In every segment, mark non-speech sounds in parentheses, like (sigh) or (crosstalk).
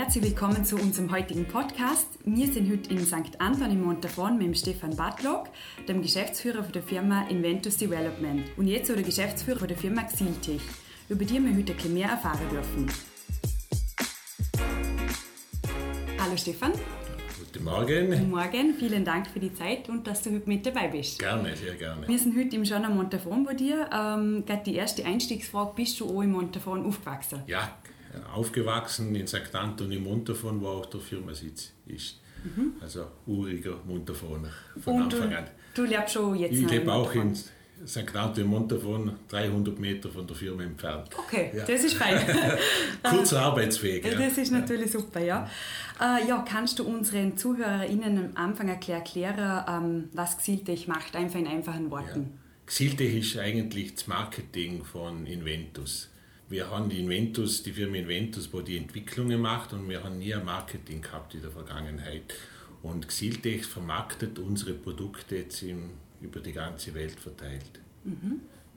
Herzlich willkommen zu unserem heutigen Podcast. Wir sind heute in St. Anton im Montafon mit dem Stefan Bartlock, dem Geschäftsführer der Firma Inventus Development und jetzt so der Geschäftsführer der Firma Xiltech, über die wir heute ein bisschen mehr erfahren dürfen. Hallo Stefan. Guten Morgen. Guten Morgen, vielen Dank für die Zeit und dass du heute mit dabei bist. Gerne, sehr gerne. Wir sind heute im am Montafon bei dir. Ähm, die erste Einstiegsfrage, bist du auch im Montafon aufgewachsen? Ja, aufgewachsen in St. Anton im Montafon, wo auch der Firmasitz ist. Mhm. Also uriger Montafoner von Und Anfang an. du lebst schon jetzt Ich lebe auch in St. Anton im Montafon, 300 Meter von der Firma entfernt. Okay, Ja. das ist fein. (laughs) Kurzer Arbeitsweg. Ja, Ja. Das ist natürlich super, ja. Äh, ja, kannst du unseren ZuhörerInnen am Anfang erklären, ähm, was Xiltech macht, einfach in einfachen Worten? Xiltech ist eigentlich das Marketing von Inventus. Wir haben die Inventus, die Firma Inventus, wo die Entwicklungen macht und wir haben nie ein Marketing gehabt in der Vergangenheit. Und Xiltech vermarktet unsere Produkte jetzt im, über die ganze Welt verteilt.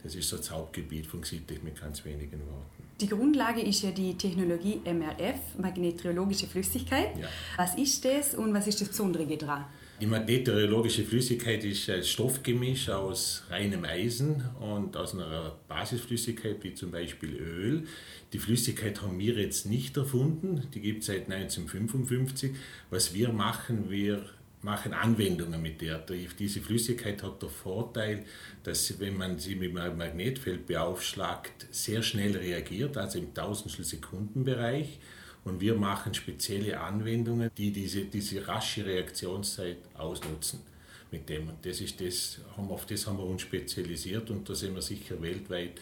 Das ist so das Hauptgebiet von Xiltech mit ganz wenigen Worten. Die Grundlage ist ja die Technologie MRF, magnetologische Flüssigkeit. Ja. Was ist das und was ist das Besondere daran? Die magnetologische Flüssigkeit ist ein Stoffgemisch aus reinem Eisen und aus einer Basisflüssigkeit wie zum Beispiel Öl. Die Flüssigkeit haben wir jetzt nicht erfunden, die gibt es seit 1955. Was wir machen, wir machen Anwendungen mit der. Die- Diese Flüssigkeit hat den Vorteil, dass wenn man sie mit einem Magnetfeld beaufschlagt, sehr schnell reagiert, also im Tausendstel Sekundenbereich. Und wir machen spezielle Anwendungen, die diese, diese rasche Reaktionszeit ausnutzen mit dem. Und das ist das, haben auf das haben wir uns spezialisiert und da sind wir sicher weltweit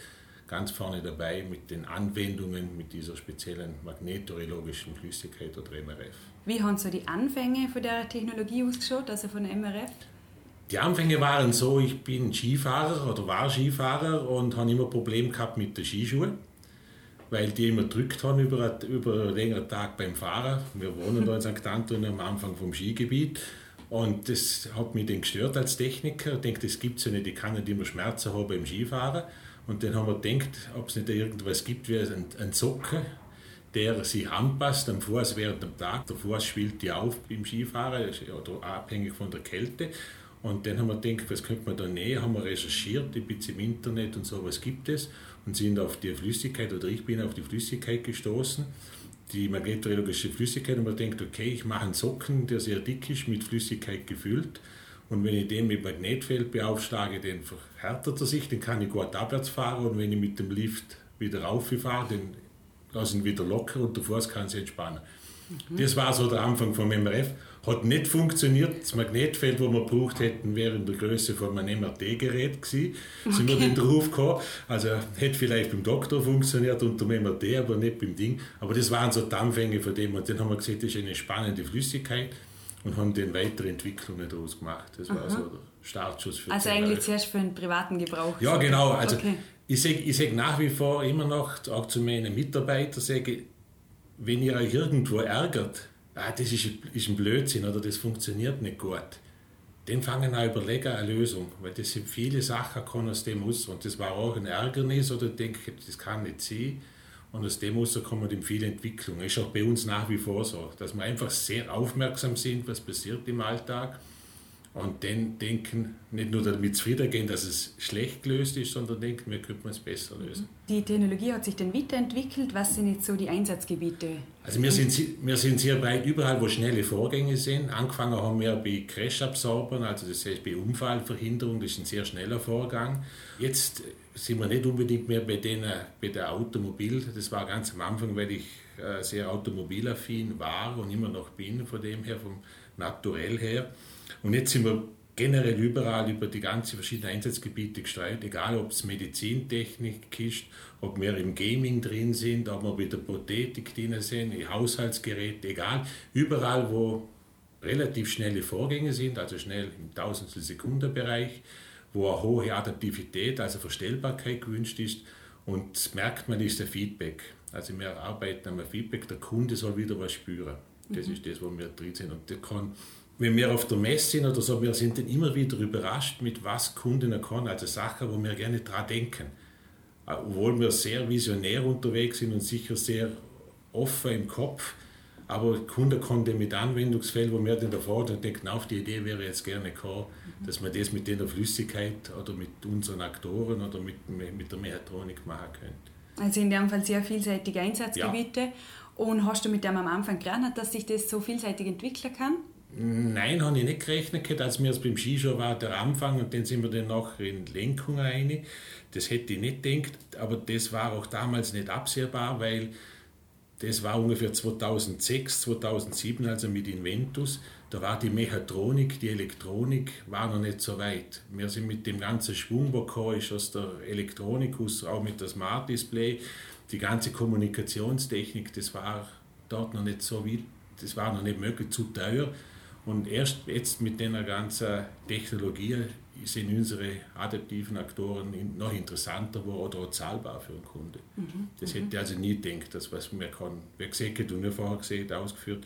ganz vorne dabei mit den Anwendungen mit dieser speziellen magnetorologischen Flüssigkeit oder MRF. Wie haben so die Anfänge von der Technologie ausgeschaut, also von MRF? Die Anfänge waren so, ich bin Skifahrer oder war Skifahrer und habe immer Probleme gehabt mit den Skischuhen, weil die immer drückt haben über, über einen längeren Tag beim Fahren. Wir wohnen da in St. Anton am Anfang vom Skigebiet und das hat mich dann gestört als Techniker. Ich denke, das gibt es ja nicht, ich kann nicht immer Schmerzen haben beim Skifahren. Und dann haben wir gedacht, ob es nicht irgendwas gibt wie ein, ein Socken, der sich anpasst am Fuß während dem Tag. Der Fuß schwillt ja auf beim Skifahren, oder abhängig von der Kälte. Und dann haben wir gedacht, was könnte man da näher, haben wir recherchiert, ein bisschen im Internet und so, was gibt es, und sind auf die Flüssigkeit, oder ich bin auf die Flüssigkeit gestoßen, die magnetologische Flüssigkeit, und man denkt, okay, ich mache einen Socken, der sehr dick ist, mit Flüssigkeit gefüllt, und wenn ich den mit Magnetfeld beaufschlage, dann verhärtet er sich, dann kann ich gut abwärts fahren, und wenn ich mit dem Lift wieder rauffahre, dann lasse ich ihn wieder locker und Fuß kann sich entspannen. Das war so der Anfang vom MRF. Hat nicht funktioniert. Das Magnetfeld, das wir gebraucht hätten, wäre in der Größe von einem MRT-Gerät gewesen. Sind wir Okay. den drauf gekommen. Also hätte vielleicht beim Doktor funktioniert unter dem MRT, aber nicht beim Ding. Aber das waren so die Anfänge von dem. Und dann haben wir gesehen, das ist eine spannende Flüssigkeit und haben dann weitere Entwicklungen daraus gemacht. Das war so der Startschuss für Also eigentlich zuerst für einen privaten Gebrauch. Ja, genau. Also Okay. ich sage ich sag nach wie vor immer noch, auch zu meinen Mitarbeitern, sage, wenn ihr euch irgendwo ärgert, ah, das ist, ist ein Blödsinn oder das funktioniert nicht gut, dann fangen an überlegen eine Lösung, weil das sind viele Sachen, kommen aus dem raus. Und das war auch ein Ärgernis oder denke, das kann nicht sein. Und aus dem raus kommen dann viele Entwicklungen. Ist auch bei uns nach wie vor so, dass wir einfach sehr aufmerksam sind, was passiert im Alltag. Und dann denken, nicht nur damit zufrieden gehen, dass es schlecht gelöst ist, sondern denken, wir könnten es besser lösen. Die Technologie hat sich dann weiterentwickelt. Was sind jetzt so die Einsatzgebiete? Also wir sind, wir sind sehr breit überall, wo schnelle Vorgänge sind. Angefangen haben wir bei Crash-Absorbern, also das heißt bei Unfallverhinderung, das ist ein sehr schneller Vorgang. Jetzt sind wir nicht unbedingt mehr bei, den, bei der Automobil, das war ganz am Anfang, weil ich äh, sehr automobilaffin war und immer noch bin, von dem her, vom Naturell her. Und jetzt sind wir generell überall über die ganzen verschiedenen Einsatzgebiete gestreut, egal ob es Medizintechnik ist, ob wir im Gaming drin sind, ob wir bei der Prothetik drin sind, in Haushaltsgeräten, egal, überall, wo relativ schnelle Vorgänge sind, also schnell im Tausendstel Sekunde Bereich, wo eine hohe Adaptivität, also Verstellbarkeit gewünscht ist. Und das merkt man, ist der Feedback. Also wir arbeiten am Feedback, der Kunde soll wieder was spüren. Das ist das, wo wir drin sind. Und der kann, wenn wir auf der Messe sind oder so, wir sind dann immer wieder überrascht, mit was Kunden können, also Sachen, wo wir gerne dran denken. Obwohl wir sehr visionär unterwegs sind und sicher sehr offen im Kopf, Aber der Kunde konnte mit Anwendungsfällen, wo wir dann davor denken, auf die Idee wäre jetzt gerne gekommen, dass man das mit der Flüssigkeit oder mit unseren Aktoren oder mit, mit der Mechatronik machen könnte. Also in dem Fall sehr vielseitige Einsatzgebiete. Ja. Und hast du mit dem am Anfang gerechnet, dass sich das so vielseitig entwickeln kann? Nein, habe ich nicht gerechnet, als mir es beim Skischuh war der Anfang und dann sind wir dann nachher in Lenkung rein. Das hätte ich nicht gedacht, aber das war auch damals nicht absehbar, weil das war ungefähr 2006, 2007, also mit Inventus. Da war die Mechatronik, die Elektronik, war noch nicht so weit. Wir sind mit dem ganzen Schwung, der ist aus der Elektronik, auch mit dem Smart Display, die ganze Kommunikationstechnik, das war dort noch nicht so weit, das war noch nicht möglich, zu teuer. Und erst jetzt mit der ganzen Technologie sind unsere adaptiven Aktoren noch interessanter oder auch zahlbar für den Kunden. Mhm. Das hätte ich also nie gedacht, dass was man kann. Wie gesagt, und wir vorher gesehen, ausgeführt,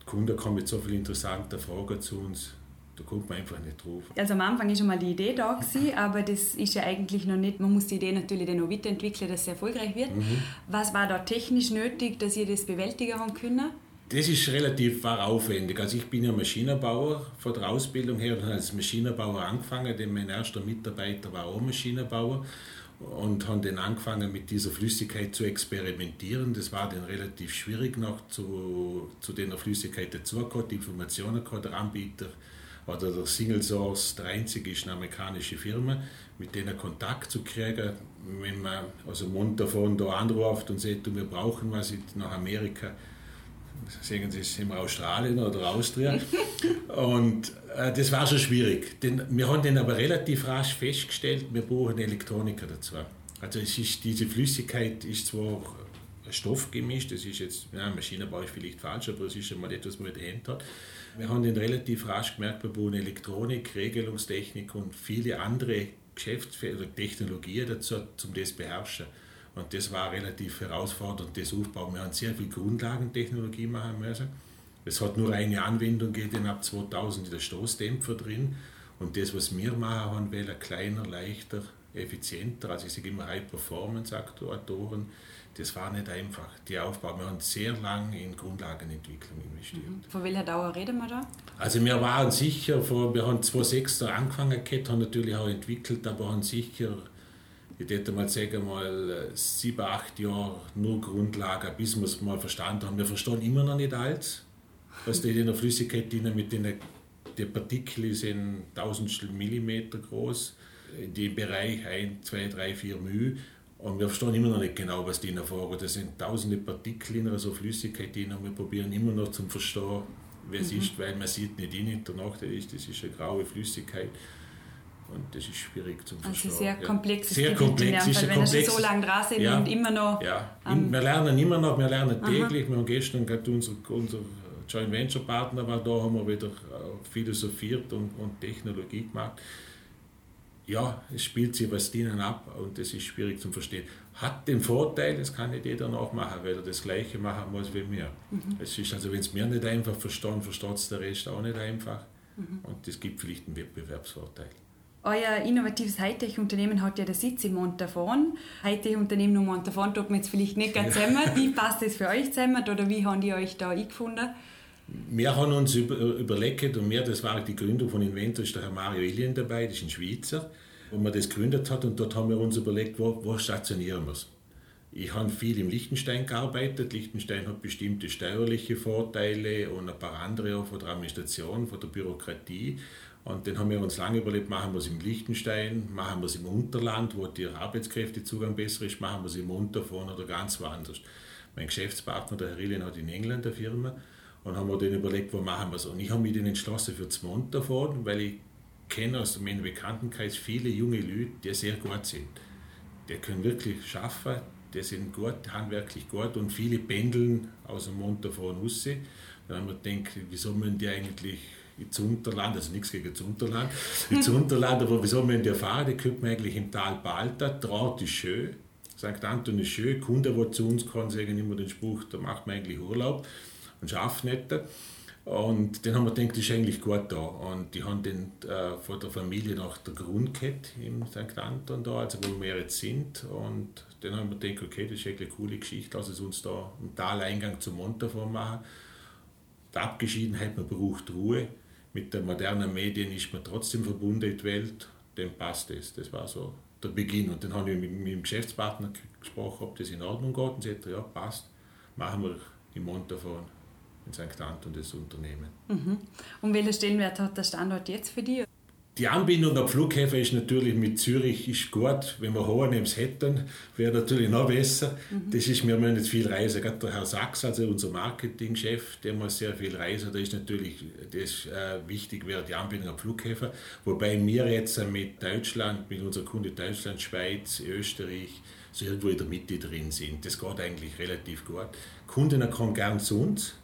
der Kunde kommt mit so vielen interessanten Fragen zu uns, da kommt man einfach nicht drauf. Also am Anfang ist schon mal die Idee da gewesen, (laughs) aber das ist ja eigentlich noch nicht, man muss die Idee natürlich dann noch weiterentwickeln, dass es erfolgreich wird. Mhm. Was war da technisch nötig, dass ihr das bewältigen haben können? Das ist relativ aufwendig. Also ich bin ja Maschinenbauer von der Ausbildung her und habe als Maschinenbauer angefangen, denn mein erster Mitarbeiter war auch Maschinenbauer und haben dann angefangen mit dieser Flüssigkeit zu experimentieren. Das war dann relativ schwierig noch zu, zu der Flüssigkeit dazugekommen, die Informationen gehabt, der Anbieter oder der Single Source, der einzige ist eine amerikanische Firma, mit denen Kontakt zu kriegen, wenn man also Mund davon da anruft und sagt, wir brauchen was nach Amerika, sagen Sie, sind wir Australien oder Austria. und äh, das war schon schwierig. Denn wir haben dann aber relativ rasch festgestellt, wir brauchen Elektroniker dazu. Also es ist, diese Flüssigkeit ist zwar stoffgemischt, das ist jetzt, ja, Maschinenbau ist vielleicht falsch, aber es ist schon mal etwas, was man Hand hat. Wir haben dann relativ rasch gemerkt, wir brauchen Elektronik, Regelungstechnik und viele andere Geschäftsfelder, Technologien dazu, um das zu beherrschen. Und das war relativ herausfordernd, das Aufbau. Wir haben sehr viel Grundlagentechnologie machen müssen. Es hat nur eine Anwendung gegeben ab 2000 der Stoßdämpfer drin. Und das, was wir machen haben wollen, kleiner, leichter, effizienter, also ich sage immer High-Performance-Aktuatoren, das war nicht einfach. Die Aufbau, wir haben sehr lange in Grundlagenentwicklung investiert. Mhm. Von welcher Dauer reden wir da? Also wir waren sicher, wir haben 2006 angefangen gehabt, haben natürlich auch entwickelt, aber haben sicher ich würde mal sagen, mal sieben, acht Jahre nur Grundlage, bis wir es mal verstanden haben. Wir verstehen immer noch nicht alles, was die in der Flüssigkeit drin mit den die Partikel sind Tausendstel Millimeter groß, in dem Bereich 1, 2, 3, 4 μ. Und wir verstehen immer noch nicht genau, was die vorgeht. Das sind tausende Partikel in einer so Flüssigkeit drin und wir probieren immer noch zu verstehen, wie es mhm. ist, weil man sieht nicht in der Nachteil ist, das ist eine graue Flüssigkeit. Und das ist schwierig zu verstehen. Also sehr komplex. Sehr komplex. Ist Fall, wenn komplex. so lange dran sind ja. und immer noch... Ja, ähm, wir lernen immer noch, wir lernen täglich. Aha. Wir haben gestern gerade unser, unser Joint Venture Partner war da, haben wir wieder äh, philosophiert und, und Technologie gemacht. Ja, es spielt sich was drinnen ab und das ist schwierig zu verstehen. Hat den Vorteil, das kann nicht jeder nachmachen, weil er das Gleiche machen muss wie wir. Mhm. Es ist also, wenn es mir nicht einfach verstehen, versteht es der Rest auch nicht einfach. Mhm. Und das gibt vielleicht einen Wettbewerbsvorteil. Euer innovatives Hightech-Unternehmen hat ja den Sitz in Montafon. Hightech-Unternehmen und Montafon tut man jetzt vielleicht nicht ganz zusammen. Wie (laughs) passt das für euch zusammen oder wie habt ihr euch da eingefunden? Wir haben uns über, überlegt und mehr, das war die Gründung von Inventor, ist der Herr Mario Ilien dabei, das ist ein Schweizer, wo man das gegründet hat und dort haben wir uns überlegt, wo, wo stationieren wir es. Ich habe viel im Liechtenstein gearbeitet. Liechtenstein hat bestimmte steuerliche Vorteile und ein paar andere auch von der Administration, von der Bürokratie. Und dann haben wir uns lange überlegt, machen wir es im Liechtenstein, machen wir es im Unterland, wo der Arbeitskräftezugang besser ist, machen wir es im Unterfon oder ganz woanders. Mein Geschäftspartner, der Herr Rillen, hat in England eine Firma und haben wir dann überlegt, wo machen wir es. Und ich habe mich dann entschlossen für das Montafon, weil ich kenne aus meinem Bekanntenkreis viele junge Leute, die sehr gut sind. Die können wirklich schaffen, die sind gut, handwerklich gut und viele pendeln aus dem Montafon raus. Dann haben wir gedacht, wieso müssen die eigentlich ins Unterland, also nichts gegen das Unterland, ins (laughs) Unterland, aber wieso müssen die fahren? Die könnte man eigentlich im Tal Balta, Traut ist schön, St. Anton ist schön, Kunde, die zu uns kommen, sagen immer den Spruch, da macht man eigentlich Urlaub und schafft nicht. Und dann haben wir gedacht, das ist eigentlich gut da. Und die haben dann äh, von der Familie nach der Grund gehabt im St. Anton da, also wo wir jetzt sind. Und dann haben wir gedacht, okay, das ist eigentlich eine coole Geschichte, lass es uns da einen Taleingang zum Montafon machen. die Abgeschiedenheit, man braucht Ruhe. Mit den modernen Medien ist man trotzdem verbunden in die Welt, dem passt es. Das war so der Beginn. Und dann habe ich mit meinem Geschäftspartner gesprochen, ob das in Ordnung geht. Und sie hat ja, passt, machen wir im Montafon in St. Anton das Unternehmen. Mhm. Und welchen Stellenwert hat der Standort jetzt für dich? Die Anbindung am Flughafen ist natürlich mit Zürich ist gut. Wenn wir Hohenems hätten, wäre natürlich noch besser. Mhm. Das ist, wir müssen nicht viel reisen. Gerade der Herr Sachs, also unser Marketingchef, der muss sehr viel reisen. Da ist natürlich das äh, wichtig, wäre die Anbindung am Flughafen. Wobei wir jetzt mit Deutschland, mit unserer Kunde Deutschland, Schweiz, Österreich, so irgendwo in der Mitte drin sind. Das geht eigentlich relativ gut. Kunden kommen gern zu uns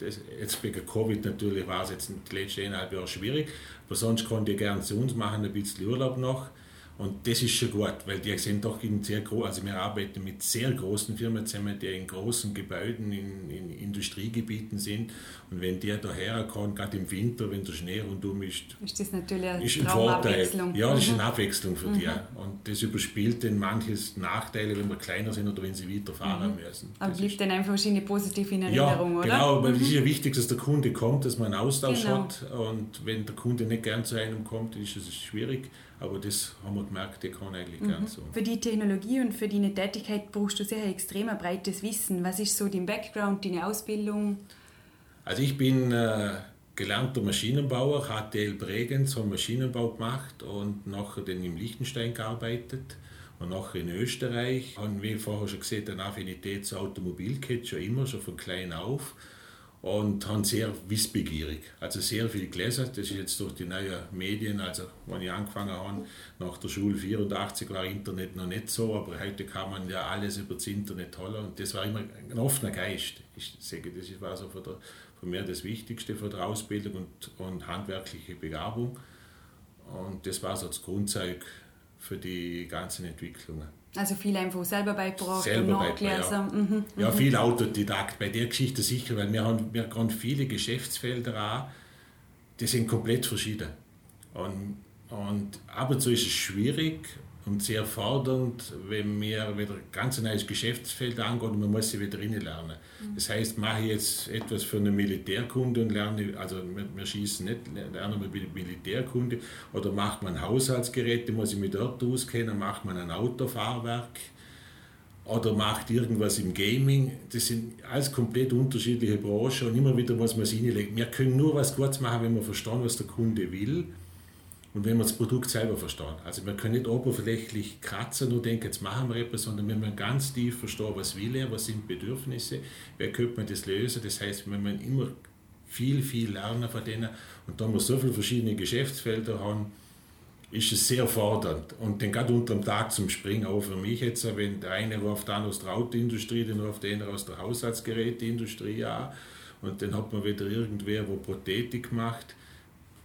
das, jetzt wegen Covid natürlich war es jetzt die letzten eineinhalb Jahre schwierig, aber sonst konnte ich gerne zu uns machen, ein bisschen Urlaub noch. Und das ist schon gut, weil die sind doch in sehr groß, also wir arbeiten mit sehr großen Firmen zusammen, die in großen Gebäuden, in, in Industriegebieten sind. Und wenn die daher kommen, gerade im Winter, wenn der Schnee rundum ist, ist das natürlich eine ist ein Vorteil. Ja, das ist eine mhm. Abwechslung für mhm. die. Und das überspielt dann manches Nachteile, wenn wir kleiner sind oder wenn sie weiterfahren mhm. müssen. Aber bleibt dann einfach wahrscheinlich positiv in Erinnerung, ja, oder? Genau, weil es ist ja mhm. wichtig, dass der Kunde kommt, dass man einen Austausch genau. hat. Und wenn der Kunde nicht gern zu einem kommt, ist es schwierig. Aber das haben wir gemerkt, der kann eigentlich mhm. ganz so. Für die Technologie und für deine Tätigkeit brauchst du sehr extrem breites Wissen. Was ist so dein Background, deine Ausbildung? Also ich bin äh, gelernter Maschinenbauer, HTL Bregenz, habe Maschinenbau gemacht und nachher dann im Liechtenstein gearbeitet und nachher in Österreich. Habe, wie vorher schon gesehen, eine Affinität zur Automobilkette schon immer, schon von klein auf und haben sehr wissbegierig. Also sehr viel gelesen. Das ist jetzt durch die neuen Medien, also wenn ich angefangen habe, nach der Schule 84 war Internet noch nicht so, aber heute kann man ja alles über das Internet holen und das war immer ein offener Geist. Ich sage, das war so für, der, für mich das Wichtigste für die Ausbildung und, und handwerkliche Begabung. Und das war so das Grundzeug für die ganzen Entwicklungen. Also viel einfach selber beigebracht selber und nachgelesen. Ja. Mhm, ja, mhm. viel Autodidakt bei der Geschichte sicher, weil wir haben, wir haben viele Geschäftsfelder an, die sind komplett verschieden. Und, und ab und zu ist es schwierig und sehr fordernd, wenn wir wieder ein ganz neues Geschäftsfeld angehen und man muss sich wieder lernen. Mhm. Das heißt, mache ich jetzt etwas für eine Militärkunde und lerne, also wir, wir schießen nicht, lernen wir Militärkunde oder macht man Haushaltsgeräte, muss ich mich dort auskennen, macht man ein Autofahrwerk oder macht irgendwas im Gaming. Das sind alles komplett unterschiedliche Branchen und immer wieder muss man es hinlegen. Wir können nur was kurz machen, wenn wir verstehen, was der Kunde will und wenn wir das Produkt selber verstehen. Also wir können nicht oberflächlich kratzen und denken, jetzt machen wir etwas, sondern wenn wir ganz tief verstehen, was will er, was sind Bedürfnisse, wer könnte man das lösen. Das heißt, wenn wir immer viel, viel lernen von denen und da wir so viele verschiedene Geschäftsfelder haben, ist es sehr fordernd. Und dann gerade unter dem Tag zum Springen, auch für mich jetzt, wenn der eine ruft an aus der Autoindustrie, dann ruft der andere aus der Haushaltsgeräteindustrie an und dann hat man wieder irgendwer, wo Prothetik macht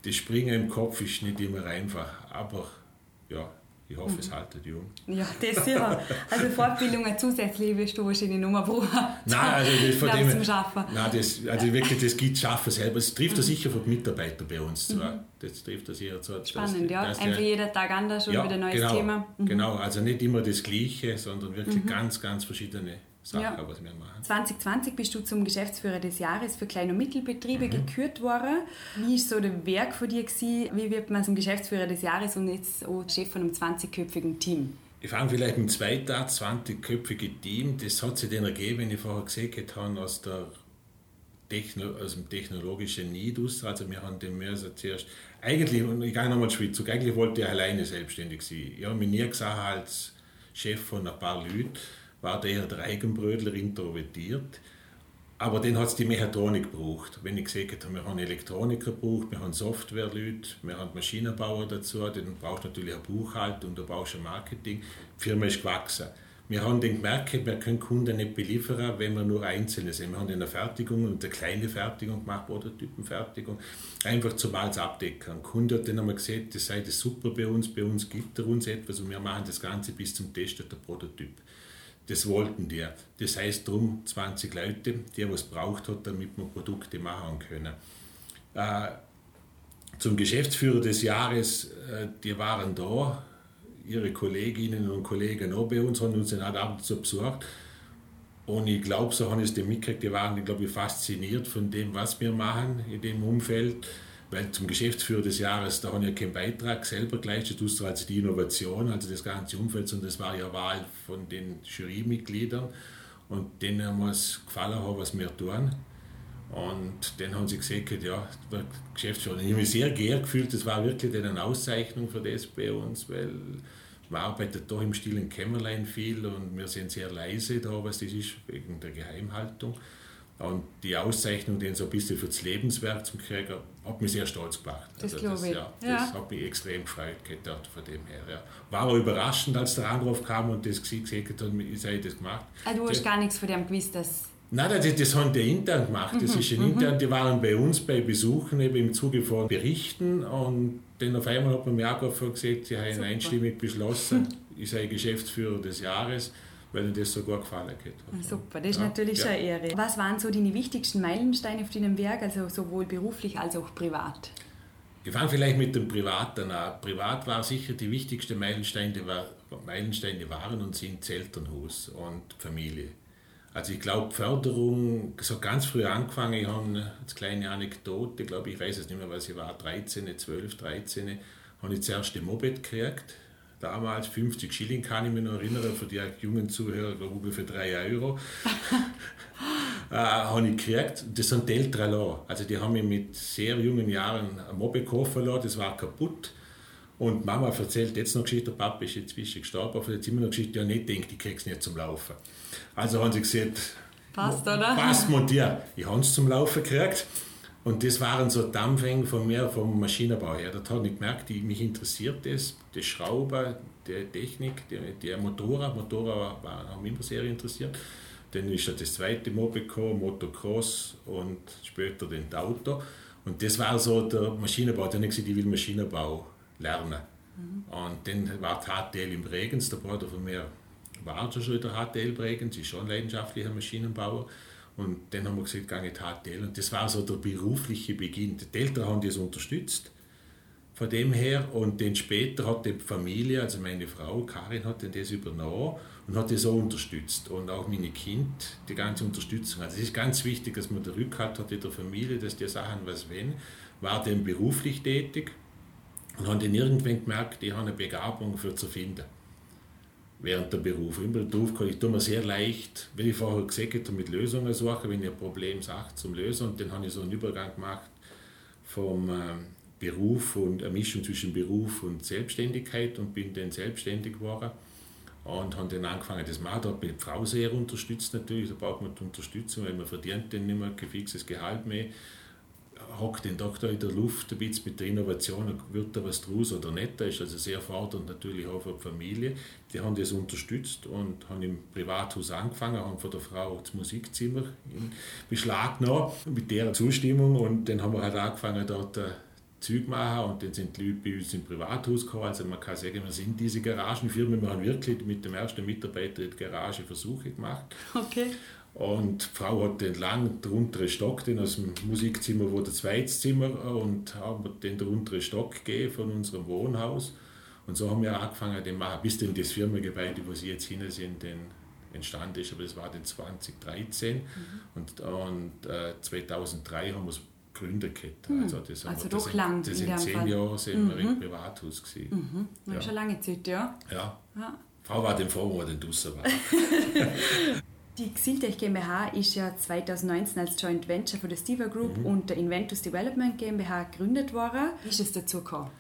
das Springen im Kopf ist nicht immer einfach, aber ja, ich hoffe, mhm. es haltet jung. Ja, das ja. Also Fortbildungen zusätzlich wirst du wahrscheinlich mal brauchen. Nein, also das von dem, Schaffen. Nein, das, also wirklich, das gibt Schaffen selber. Das trifft mhm. sicher von Mitarbeitern bei uns zu. Mhm. Das trifft das sicher zu. Spannend, ja. Einfach jeder Tag anders und ja, wieder ein neues genau, Thema. Mhm. Genau, also nicht immer das Gleiche, sondern wirklich mhm. ganz, ganz verschiedene Sache, ja. was wir machen. 2020 bist du zum Geschäftsführer des Jahres für Klein- und Mittelbetriebe mhm. gekürt worden. Wie ist so der Werk von dir gewesen? Wie wird man zum Geschäftsführer des Jahres und jetzt auch Chef von einem 20-köpfigen Team? Ich fange vielleicht mit Tagen, 20-köpfige Team. Das hat sich dann ergeben, wenn ich vorher gesehen habe, aus, der Techno, aus dem technologischen Nidus. Also wir haben den Mörser zuerst, eigentlich, und ich gehe nochmal zurück, eigentlich wollte ich alleine selbstständig sein. Ich habe mich nie gesagt als Chef von ein paar Leuten war der der Eigenbrödler introvertiert. Aber dann hat es die Mechatronik gebraucht. Wenn ich gesagt habe, wir haben Elektroniker gebraucht, wir haben Softwareleute, wir haben Maschinenbauer dazu, dann braucht natürlich eine Buchhaltung, da brauchst du ein Marketing. Die Firma ist gewachsen. Wir haben dann gemerkt, wir können Kunden nicht beliefern, wenn wir nur Einzelne sind. Wir haben eine Fertigung und eine kleine Fertigung gemacht, Prototypenfertigung, einfach zum Als abdecken. Der Kunde hat dann einmal gesagt, das sei das super bei uns, bei uns gibt er uns etwas und wir machen das Ganze bis zum Test der Prototyp. Das wollten die. Das heißt drum 20 Leute, die was braucht hat, damit wir Produkte machen können. Äh, zum Geschäftsführer des Jahres, äh, die waren da, ihre Kolleginnen und Kollegen auch bei uns, haben uns dann halt ab und zu besucht. Und ich glaube, so habe ich es mitgekriegt, die waren, glaube ich, fasziniert von dem, was wir machen in dem Umfeld. Weil zum Geschäftsführer des Jahres, da habe ich ja keinen Beitrag selber geleistet, du als die Innovation, also das ganze Umfeld, sondern das war ja Wahl von den Jurymitgliedern und denen muss gefallen haben, was wir tun. Und dann haben sie gesagt, ja, der Geschäftsführer, ich habe mich sehr geehrt gefühlt, das war wirklich eine Auszeichnung für das bei uns, weil man arbeitet doch im stillen Kämmerlein viel und wir sind sehr leise da, was das ist, wegen der Geheimhaltung. Und die Auszeichnung, den so ein bisschen für das Lebenswerk zum kriegen, hat mich sehr stolz gemacht. Das also glaube ich. Ja, das hat mich extrem gefreut gedacht von dem her. Ja. War aber überraschend, als der Anruf kam und das gesagt hat, ich sei das gemacht. Also du hast gar nichts von dem gewusst, dass Nein, das, das haben die intern gemacht. Das mhm, ist ein mhm. intern, die waren bei uns bei Besuchen eben im Zuge von Berichten und dann auf einmal hat man mir auch gesagt, sie haben Super. einstimmig beschlossen, (laughs) ich sei Geschäftsführer des Jahres weil ihnen das sogar gefallen hat. Super, das ist ja, natürlich ja. schon eine Ehre. Was waren so deine wichtigsten Meilensteine auf deinem Werk, also sowohl beruflich als auch privat? Ich fange vielleicht mit dem Privaten an. Privat war sicher die wichtigste Meilensteine, war, Meilensteine waren und sind Elternhaus und Familie. Also ich glaube, Förderung, so ganz früh angefangen, ich habe eine kleine Anekdote, glaube ich, weiß es nicht mehr, was ich war, 13, 12, 13, habe ich zuerst den Moped gekriegt damals 50 Schilling, kann ich mich noch erinnern, für die jungen Zuhörer, glaube ich, für 3 Euro. (laughs) äh, habe ich gekriegt. Das sind die Eltern Also die haben mich mit sehr jungen Jahren ein Moped verloren, das war kaputt. Und Mama erzählt jetzt noch Geschichte, der Papa ist inzwischen gestorben, aber jetzt immer noch Geschichte, ja nicht denkt, ich krieg's nicht zum Laufen. Also haben sie gesagt, passt, oder? Passt, montiert. Ich habe es zum Laufen gekriegt. Und das waren so Dampfhängen von mir vom Maschinenbau her. Da habe ich gemerkt, die, mich interessiert das, das Schrauber, die Technik, der, Motorrad. Motorrad war, mich immer sehr interessiert. Dann ist das zweite Moped gekommen, Motocross und später den Auto. Und das war so der Maschinenbau. Dann habe ich gesagt, ich will Maschinenbau lernen. Mhm. Und dann war die HTL im Bregenz, der Bruder von mir war schon in der HTL Bregenz, ist schon ein leidenschaftlicher Maschinenbauer. Und dann haben wir gesagt, die HTL. Und das war so der berufliche Beginn. Die Eltern haben das unterstützt von dem her. Und dann später hat die Familie, also meine Frau Karin, hat dann das übernommen und hat das so unterstützt. Und auch meine Kinder, die ganze Unterstützung. Also es ist ganz wichtig, dass man den Rückhalt hat in der Familie, dass die Sachen, was wenn, war dann beruflich tätig und haben dann irgendwann gemerkt, die haben eine Begabung für zu finden während der Beruf. Im Beruf kann ich tue mir sehr leicht, wie ich vorher gesagt habe, mit Lösungen suchen, wenn ich ein Problem sage, zum Lösen. Und dann habe ich so einen Übergang gemacht vom ähm, Beruf und eine Mischung zwischen Beruf und Selbstständigkeit und bin dann selbstständig geworden und habe dann angefangen, das. Da hat mich die Frau sehr unterstützt natürlich, da braucht man die Unterstützung, weil man verdient dann nicht mehr ein fixes Gehalt mehr hockt den Doktor in der Luft ein bisschen mit der Innovation, wird da was draus oder nicht. Da ist also sehr fordernd natürlich auch für die Familie. Die haben das unterstützt und haben im Privathaus angefangen, haben von der Frau das Musikzimmer in Beschlag genommen, mit deren Zustimmung und dann haben wir halt angefangen dort äh, Züg machen und dann sind die Leute bei uns im Privathaus gekommen. Also man kann sagen, wir sind diese Garagenfirma, wir haben wirklich mit dem ersten Mitarbeiter der Garage Versuche gemacht. Okay. Und die Frau hat den lang den unteren Stock, den aus dem Musikzimmer wurde das Zweitszimmer und haben den den unteren Stock gegeben von unserem Wohnhaus. Und so haben wir angefangen, den machen, bis dann das Firmengebäude, wo sie jetzt hin sind, den entstanden ist. Aber das war dann 2013 mhm. und, und äh, 2003 haben wir es gegründet. Mhm. Also, das also wir, doch das lang. Das in zehn Jahren sind mhm. wir im Privathaus. Gewesen. Mhm. Ja. Schon lange Zeit, ja. Ja. ja. Frau war dann froh, wo er dann draußen war. (laughs) Die Xiltech GmbH ist ja 2019 als Joint Venture von der Steva Group mhm. und der Inventus Development GmbH gegründet worden. Wie ist es dazu gekommen?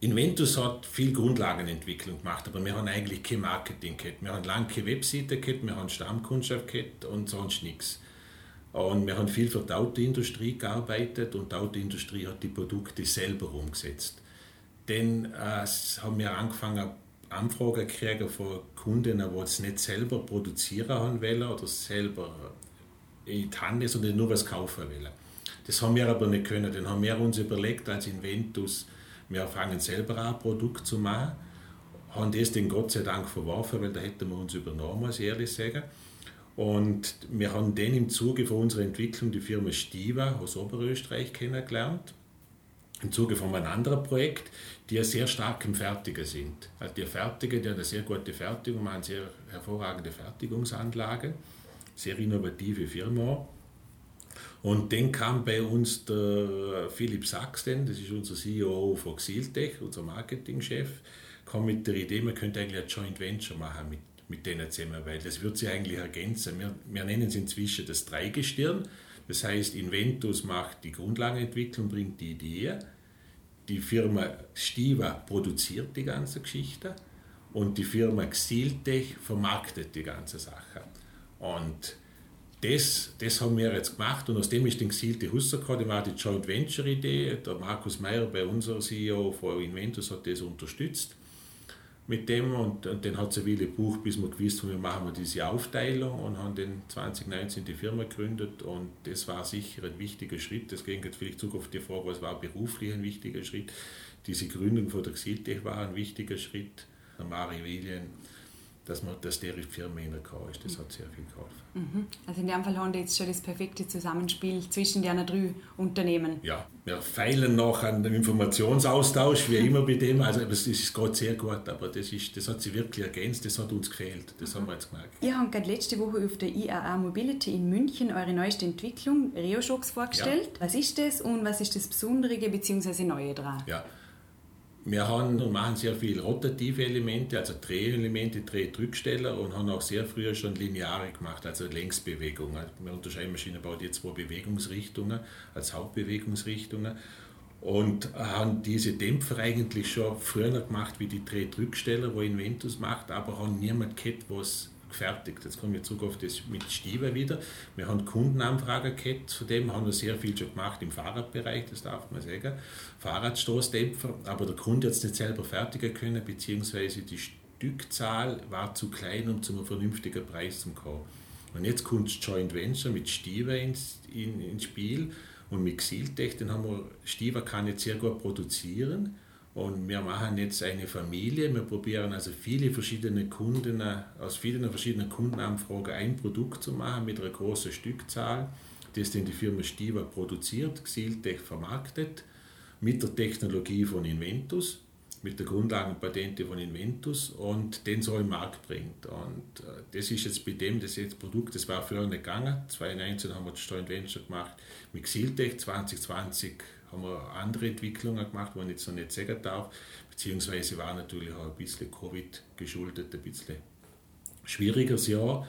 Inventus hat viel Grundlagenentwicklung gemacht, aber wir haben eigentlich kein Marketing gehabt. Wir haben lange keine Webseite gehabt, wir haben Stammkundschaft gehabt und sonst nichts. Und wir haben viel für die Autoindustrie gearbeitet und die Autoindustrie hat die Produkte selber umgesetzt. Dann äh, haben wir angefangen, Anfragen kriegen von Kunden, die es nicht selber produzieren haben wollen oder selber in die Hand sondern nur was kaufen wollen. Das haben wir aber nicht können. Dann haben wir uns überlegt als Inventus, wir fangen selber an, ein Produkt zu machen. Haben das dann Gott sei Dank verworfen, weil da hätten wir uns übernommen, muss ich ehrlich sagen. Und wir haben dann im Zuge von unserer Entwicklung die Firma Stiva aus Oberösterreich kennengelernt im Zuge von einem anderen Projekt, die sehr stark im Fertigen sind. Also die Fertigen, die haben eine sehr gute Fertigung, machen sehr hervorragende Fertigungsanlagen, sehr innovative Firma. Und dann kam bei uns der Philipp Sachsen, das ist unser CEO von Xiltech, unser Marketingchef, kam mit der Idee, man könnte eigentlich ein Joint Venture machen mit, mit denen zusammen, weil das wird sich eigentlich ergänzen. Wir, wir nennen es inzwischen das Dreigestirn. Das heißt, Inventus macht die Grundlagenentwicklung, bringt die Idee. Die Firma Stiva produziert die ganze Geschichte und die Firma Xiltech vermarktet die ganze Sache. Und das, das haben wir jetzt gemacht und aus dem ist die Xiltech rausgekommen. Das war die Joint Venture Idee. Der Markus Meyer, bei unserem CEO von Inventus, hat das unterstützt mit dem und, und dann hat es eine Weile gebraucht, bis wir gewusst haben, wir machen wir diese Aufteilung und haben dann 2019 die Firma gegründet und das war sicher ein wichtiger Schritt. Das ging jetzt vielleicht zurück auf die Frage, was war beruflich ein wichtiger Schritt. Diese Gründung von der Xiltech war ein wichtiger Schritt. Mari William dass, man, dass der Firma in der K ist. Das hat sehr viel geholfen. Mhm. Also in dem Fall haben wir jetzt schon das perfekte Zusammenspiel zwischen den drei Unternehmen. Ja, wir feilen noch an dem Informationsaustausch, wie immer bei dem. Also es ist gerade sehr gut, aber das, ist, das hat sich wirklich ergänzt, das hat uns gefehlt. Das mhm. haben wir jetzt gemerkt. Ihr habt gerade letzte Woche auf der IAA Mobility in München eure neueste Entwicklung, ReoShocks, vorgestellt. Ja. Was ist das und was ist das Besondere bzw. Neue daran? Ja. Wir haben und machen sehr viele rotative Elemente, also Drehelemente, Drehdrücksteller und haben auch sehr früher schon Lineare gemacht, also Längsbewegungen. Wir unterscheiden Maschinenbau die zwei Bewegungsrichtungen als Hauptbewegungsrichtungen und haben diese Dämpfer eigentlich schon früher gemacht wie die Drehdrücksteller, wo Inventus macht, aber haben niemand gehabt, was gefertigt. Jetzt kommen wir zurück auf das mit Stieber wieder. Wir haben Kundenanfragen gehabt, von dem haben wir sehr viel schon gemacht im Fahrradbereich, das darf man sagen. Fahrradstoßdämpfer, aber der Kunde hat es nicht selber fertigen können, beziehungsweise die Stückzahl war zu klein, um zu einem vernünftigen Preis zu kommen. Und jetzt kommt das Joint Venture mit Stieber ins, in, ins Spiel und mit Xiltech, den haben wir, Stieber kann jetzt sehr gut produzieren und wir machen jetzt eine Familie. Wir probieren also viele verschiedene Kunden, aus vielen verschiedenen Kundenanfragen ein Produkt zu machen mit einer großen Stückzahl, das dann die Firma Stiva produziert, Xiltech vermarktet, mit der Technologie von Inventus, mit der Grundlagenpatente von Inventus und den so im Markt bringt. Und äh, das ist jetzt bei dem, das jetzt Produkt, das war früher nicht gegangen. 2019 haben wir das Joint Venture gemacht mit Xiltech, 2020 haben wir andere Entwicklungen gemacht, die man jetzt noch nicht sagen darf, beziehungsweise war natürlich auch ein bisschen Covid geschuldet, ein bisschen schwieriges Jahr.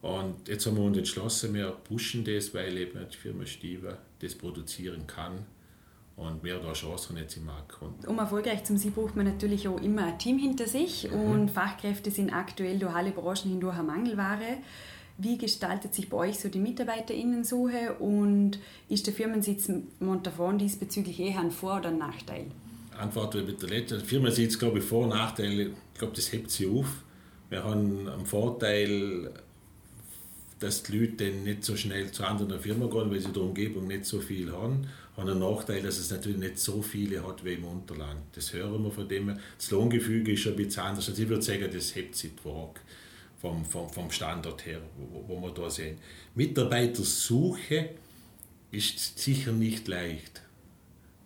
Und jetzt haben wir uns entschlossen, wir pushen das, weil eben die Firma Stiva das produzieren kann und wir da Chancen jetzt im Markt kommt. Um erfolgreich zu sein, braucht man natürlich auch immer ein Team hinter sich mhm. und Fachkräfte sind aktuell durch alle Branchen hindurch eine Mangelware. Wie gestaltet sich bei euch so die MitarbeiterInnensuche und ist der Firmensitz Montafon diesbezüglich eher ein Vor- oder ein Nachteil? Antwort mit der letzten. Der Firmensitz, glaube ich, Vor- und Nachteil, ich glaube, das hebt sich auf. Wir haben einen Vorteil, dass die Leute nicht so schnell zu anderen Firmen gehen, weil sie in der Umgebung nicht so viel haben. Haben einen Nachteil, dass es natürlich nicht so viele hat wie im Unterland. Das hören wir von dem. Das Lohngefüge ist schon ein bisschen anders. Also ich würde sagen, das hebt sich die Waage vom, vom, vom Standort her, wo, wo wir da sehen. Mitarbeitersuche ist sicher nicht leicht.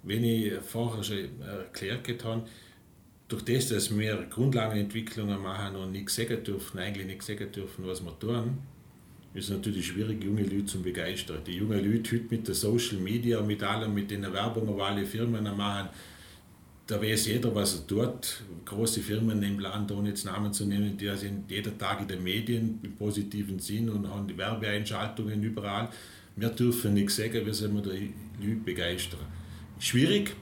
Wenn ich vorher schon erklärt habe, durch das, dass wir Grundlagenentwicklungen machen und nichts sagen dürfen, eigentlich nichts sagen dürfen, was wir tun, ist es natürlich schwierig, junge Leute zu begeistern. Die jungen Leute heute mit der Social Media, mit allem, mit den Werbungen, die alle Firmen machen, da weiß jeder, was er tut. Große Firmen im Land, ohne jetzt Namen zu nennen, die sind jeden Tag in den Medien im positiven Sinn und haben die Werbeeinschaltungen überall. Wir dürfen nichts sagen, wir sollen die Leute begeistern. Schwierig.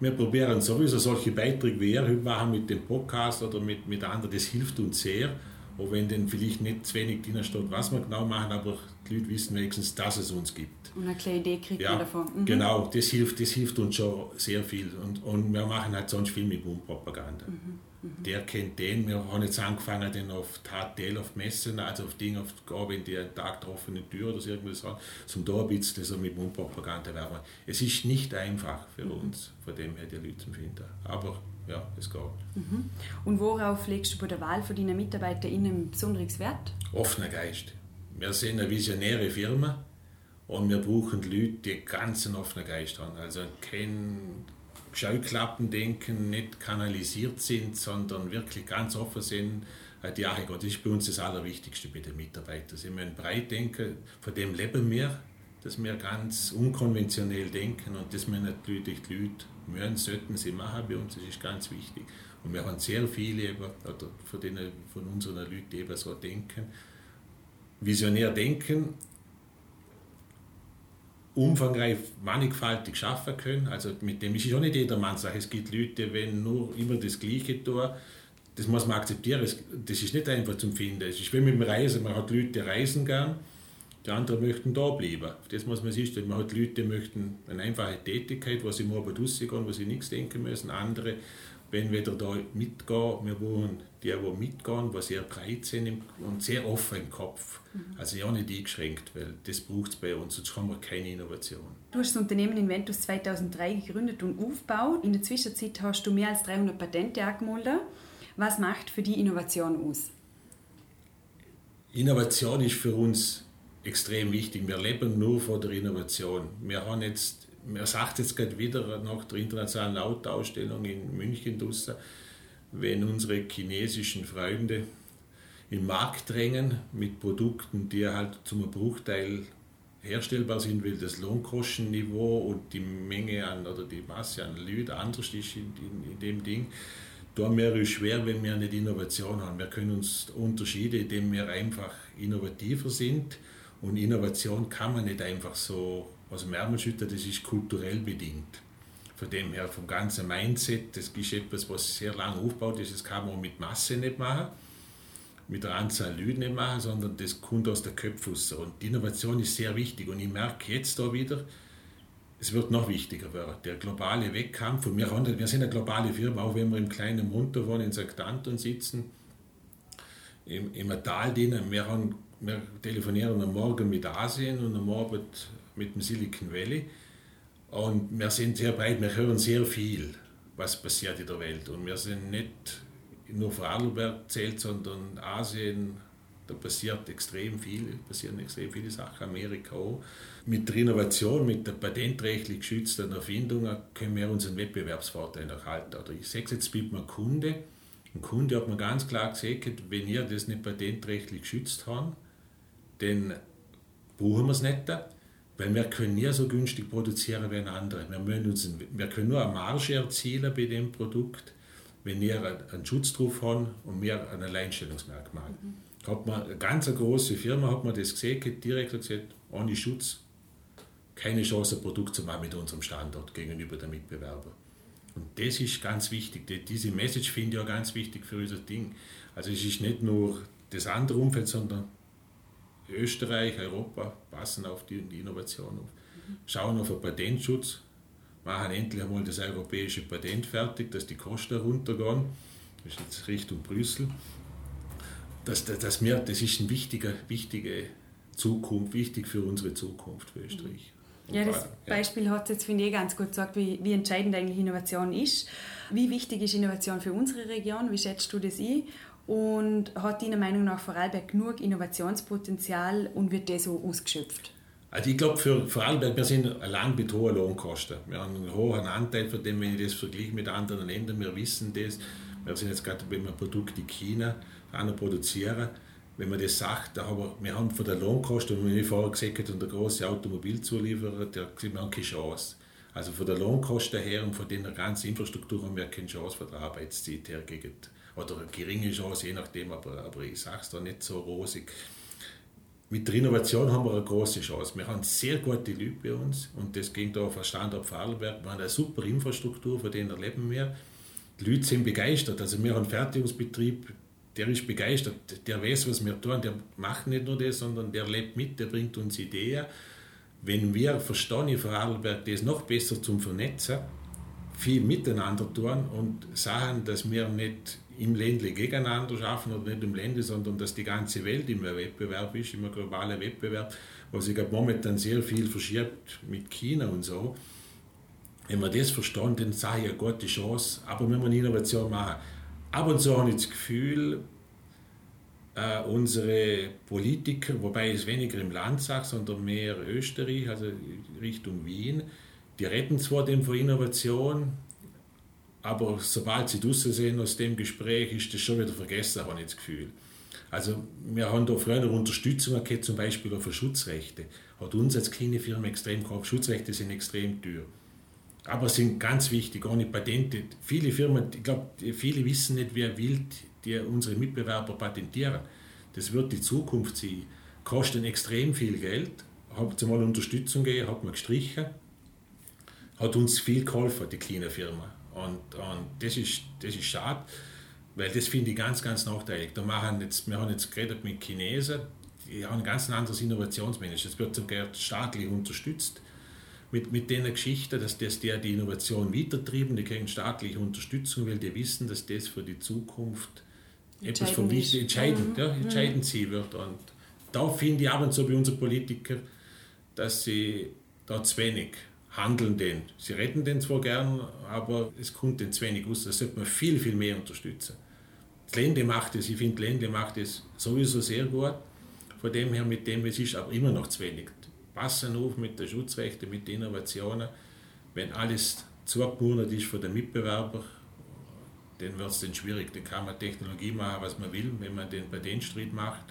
Wir probieren sowieso solche Beiträge wie ihr machen mit dem Podcast oder mit, mit anderen, das hilft uns sehr. Auch wenn dann vielleicht nicht zu wenig drin steht, was wir genau machen, aber die Leute wissen wenigstens, dass es uns gibt. Und eine kleine Idee kriegt ja, man davon. Mhm. Genau, das hilft, das hilft uns schon sehr viel. Und, und wir machen halt sonst viel mit Mundpropaganda. Mhm. Mhm. Der kennt den. Wir haben jetzt angefangen, den auf Tatel, auf Messen, also auf Dinge, auf wenn die einen Tag getroffene Tür oder so irgendwas haben, zum da ein bisschen so mit Mundpropaganda werben. Es ist nicht einfach für mhm. uns, von dem her die Leute zu finden. Aber ja, es geht. Mhm. Und worauf legst du bei der Wahl von deinen MitarbeiterInnen besonderes Wert? Offener Geist. Wir sind eine visionäre Firma und wir brauchen Leute, die ganz einen offenen Geist haben. Also kein, Scheuklappendenken nicht kanalisiert sind, sondern wirklich ganz offen sind. Äh, die Arche das ist bei uns das Allerwichtigste bei den Mitarbeitern. Sie müssen breit denken, von dem leben wir, dass wir ganz unkonventionell denken und das müssen Leute, die Leute müssen, sollten sie machen bei uns, das ist ganz wichtig. Und wir haben sehr viele oder von, denen, von unseren Leuten, die eben so denken. Visionär denken, umfangreich, mannigfaltig schaffen können. Also mit dem ist auch nicht jedermann Sache. Es gibt Leute, wenn nur immer das Gleiche tun, das muss man akzeptieren. Das ist nicht einfach zum Finden. Es ist wie mit dem Reisen. Man hat Leute, die reisen gern, die anderen möchten da bleiben. Das muss man sich stellen. Man hat Leute, die möchten eine einfache Tätigkeit, wo sie mal rausgehen, wo sie nichts denken müssen. Andere wenn wir da mitgehen, wir wollen die, die mitgehen, die sehr breit sind und sehr offen im Kopf. Mhm. Also ja nicht eingeschränkt, weil das braucht es bei uns, sonst haben wir keine Innovation. Du hast das Unternehmen Inventus 2003 gegründet und aufgebaut. In der Zwischenzeit hast du mehr als 300 Patente angemeldet. Was macht für die Innovation aus? Innovation ist für uns extrem wichtig. Wir leben nur von der Innovation. Wir haben jetzt man sagt jetzt gerade wieder nach der internationalen Autoausstellung in München, wenn unsere chinesischen Freunde im Markt drängen mit Produkten, die halt zum Bruchteil herstellbar sind, weil das Lohnkostenniveau und die Menge an oder die Masse an Leuten anders ist in, in, in dem Ding. Da wäre es schwer, wenn wir nicht Innovation haben. Wir können uns unterschieden, indem wir einfach innovativer sind. Und Innovation kann man nicht einfach so aus dem Ärmel schütten, das ist kulturell bedingt. Von dem her, vom ganzen Mindset, das ist etwas, was sehr lange aufgebaut ist, das kann man mit Masse nicht machen, mit der Anzahl Leuten nicht machen, sondern das kommt aus der Köpfe. Und die Innovation ist sehr wichtig. Und ich merke jetzt da wieder, es wird noch wichtiger werden. Der globale Wettkampf, und wir, wir sind eine globale Firma, auch wenn wir im kleinen Munter wohnen, in St. Anton sitzen, im, im Tal dienen, wir, wir telefonieren am Morgen mit Asien und am Abend mit dem Silicon Valley. Und wir sind sehr breit, wir hören sehr viel, was passiert in der Welt. Und wir sind nicht nur Vorarlberg zählt, sondern Asien, da passiert extrem viel, passieren extrem viele Sachen, Amerika auch. Mit der Innovation, mit der patentrechtlich geschützten Erfindung können wir unseren Wettbewerbsvorteil erhalten. Oder ich sage jetzt mit einem Kunde, ein Kunde hat mir ganz klar gesagt, wenn ihr das nicht patentrechtlich geschützt habt, dann brauchen wir es nicht. Weil wir können nie so günstig produzieren wie andere. Wir, uns, wir können nur eine Marge erzielen bei dem Produkt, wenn wir einen Schutz drauf haben und wir ein Alleinstellungsmerkmal. Mhm. Hat man eine ganz große Firma hat man das gesehen, direkt gesagt, ohne Schutz keine Chance, ein Produkt zu machen mit unserem Standort gegenüber den Mitbewerbern. Und das ist ganz wichtig. Diese Message finde ich auch ganz wichtig für unser Ding. Also es ist nicht nur das andere Umfeld, sondern Österreich, Europa passen auf die, die Innovation auf. Schauen auf den Patentschutz, machen endlich einmal das europäische Patent fertig, dass die Kosten runtergehen. Das ist jetzt Richtung Brüssel. Das, das, das, mehr, das ist eine wichtige, wichtige Zukunft, wichtig für unsere Zukunft für Österreich. Ja, das Beispiel hat jetzt, finde ich, ganz gut gesagt, wie, wie entscheidend eigentlich Innovation ist. Wie wichtig ist Innovation für unsere Region? Wie schätzt du das ein? Und hat deiner Meinung nach Vorarlberg genug Innovationspotenzial und wird das so ausgeschöpft? Also ich glaube, für Vorarlberg, wir sind ein Land mit hohen Lohnkosten. Wir haben einen hohen Anteil von dem, wenn ich das vergleiche mit anderen Ländern. Wir wissen das. Wir sind jetzt gerade, wenn wir Produkte in China produzieren, wenn man das sagt, haben wir, wir haben von der Lohnkosten, wie ich vorher gesagt habe, und der große Automobilzulieferer, der sieht man keine Chance. Also von der Lohnkosten her und von der ganzen Infrastruktur haben wir keine Chance von der Arbeitszeit her gegen oder eine geringe Chance, je nachdem, aber, aber ich sage es da nicht so rosig. Mit der Innovation haben wir eine große Chance. Wir haben sehr gute Leute bei uns und das ging da auf den Standort Vorarlberg. Wir haben eine super Infrastruktur, von der leben wir. Die Leute sind begeistert. Also wir haben einen Fertigungsbetrieb, der ist begeistert, der weiß, was wir tun, der macht nicht nur das, sondern der lebt mit, der bringt uns Ideen. Wenn wir verstehen Vorarlberg das noch besser zum Vernetzen, viel miteinander tun und sagen, dass wir nicht im Ländle gegeneinander schaffen oder nicht im Ländle, sondern dass die ganze Welt immer Wettbewerb ist, immer globaler Wettbewerb, was sich momentan sehr viel verschiebt mit China und so. Wenn wir das verstehen, dann ich ja Gott die Chance, aber wir eine Innovation machen. Ab und zu habe ich das Gefühl, äh, unsere Politiker, wobei ich es weniger im Land sage, sondern mehr Österreich, also Richtung Wien, die retten zwar den von Innovation, aber sobald sie draußen sind aus dem Gespräch, ist das schon wieder vergessen, habe ich das Gefühl. Also wir haben da früher Unterstützung gehabt, zum Beispiel auch für Schutzrechte. Hat uns als kleine Firma extrem gehabt. Schutzrechte sind extrem teuer. Aber sind ganz wichtig, ohne Patente. Viele Firmen, ich glaube, viele wissen nicht, wer will, die unsere Mitbewerber patentieren. Das wird die Zukunft sein. Kosten extrem viel Geld. Hat mal Unterstützung gegeben, hat man gestrichen. Hat uns viel geholfen, die kleine Firma. Und, und das, ist, das ist schade, weil das finde ich ganz, ganz nachteilig. Da machen jetzt, wir haben jetzt geredet mit Chinesen, die haben ein ganz anderes Innovationsmanagement. Das wird sogar staatlich unterstützt mit, mit den Geschichten, dass das der die Innovation weitertrieben, die kriegen staatliche Unterstützung, weil die wissen, dass das für die Zukunft etwas von wichtig, entscheidend, mhm. ja, entscheidend sein wird. Und da finde ich ab und zu bei unseren Politikern, dass sie da zu wenig handeln den. Sie retten den zwar gern, aber es kommt den zu wenig aus. Da sollte man viel, viel mehr unterstützen. Das Ländle macht es, ich finde, Ländle macht es sowieso sehr gut. Von dem her, mit dem es ist, aber immer noch zu wenig. Passen auf mit den Schutzrechten, mit den Innovationen. Wenn alles zugebunden ist von den Mitbewerbern, dann wird es schwierig. Dann kann man Technologie machen, was man will. Wenn man den Patentstreit macht,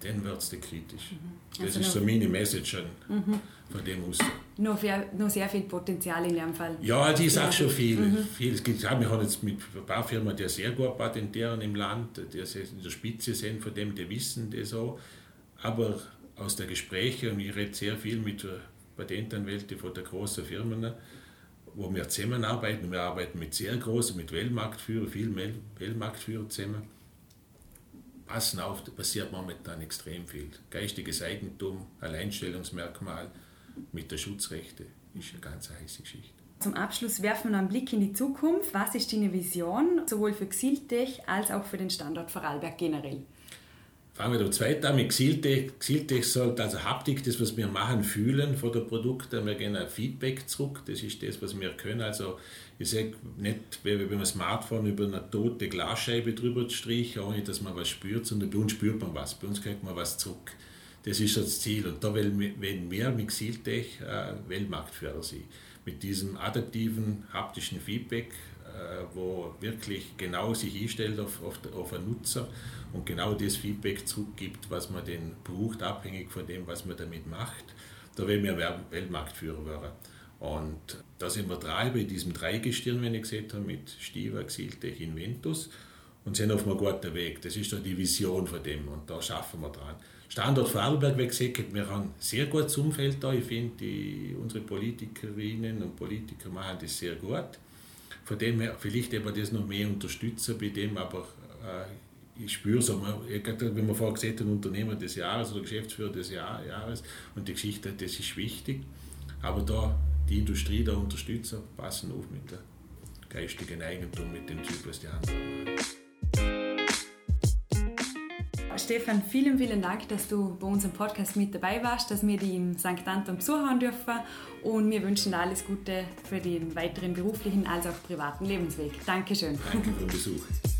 dann wird es kritisch. Mhm. Das also ist so meine Message mhm. von dem aus. Noch, viel, noch sehr viel Potenzial in dem Fall. Ja, die ist auch schon viel. Mhm. viel. Es gibt, wir haben jetzt mit ein paar Firmen, die sehr gut patentieren im Land, die in der Spitze sind, von dem die wissen das auch. Aber aus den Gesprächen, und ich rede sehr viel mit Patentanwälten von der großen Firmen, wo wir zusammenarbeiten. Wir arbeiten mit sehr großen, mit Weltmarktführern, vielen Weltmarktführern zusammen. Passen auf, passiert momentan extrem viel. Geistiges Eigentum, Alleinstellungsmerkmal mit der Schutzrechte ist eine ganz heiße Geschichte. Zum Abschluss werfen wir einen Blick in die Zukunft. Was ist deine Vision, sowohl für Xiltech als auch für den Standort Vorarlberg generell? Fangen wir da zweit an mit Xiltech. Xiltech sollte also Haptik, das was wir machen, fühlen von den Produkten. Wir gehen ein Feedback zurück, das ist das, was wir können. Also ich sage nicht, wie beim Smartphone über eine tote Glasscheibe drüber streichen, ohne dass man was spürt, sondern bei uns spürt man was, bei uns kriegt man was zurück. Das ist das Ziel. Und da wollen wir mit Xiltech äh, Weltmarktführer sein. Mit diesem adaptiven haptischen Feedback, äh, wo wirklich genau sich einstellt auf, auf, auf einen Nutzer und genau das Feedback zurückgibt, was man den braucht, abhängig von dem, was man damit macht. Da werden wir Weltmarktführer werden. Und da sind wir drei bei diesem Dreigestirn, wenn ich gesehen habe, mit Stiva, Xiltech, Inventus und sind auf einem guten Weg. Das ist da die Vision von dem und da schaffen wir dran. Standort Vorarlberg, wie gesagt, wir haben ein sehr gutes Umfeld da. Ich finde, unsere Politikerinnen und Politiker machen das sehr gut. Von dem her, vielleicht eben das noch mehr unterstützen bei dem, aber äh, ich spüre so, wenn man vorher gesagt hat, Unternehmer des Jahres oder Geschäftsführer des Jahres und die Geschichte, das ist wichtig. Aber da die Industrie da unterstützen, passen auf mit der geistigen Eigentum, mit dem Typ, was die anderen Stefan, vielen, vielen Dank, dass du bei unserem Podcast mit dabei warst, dass wir dich im St. Anton besuchen dürfen und wir wünschen dir alles Gute für den weiteren beruflichen als auch privaten Lebensweg. Dankeschön. Danke für den Besuch.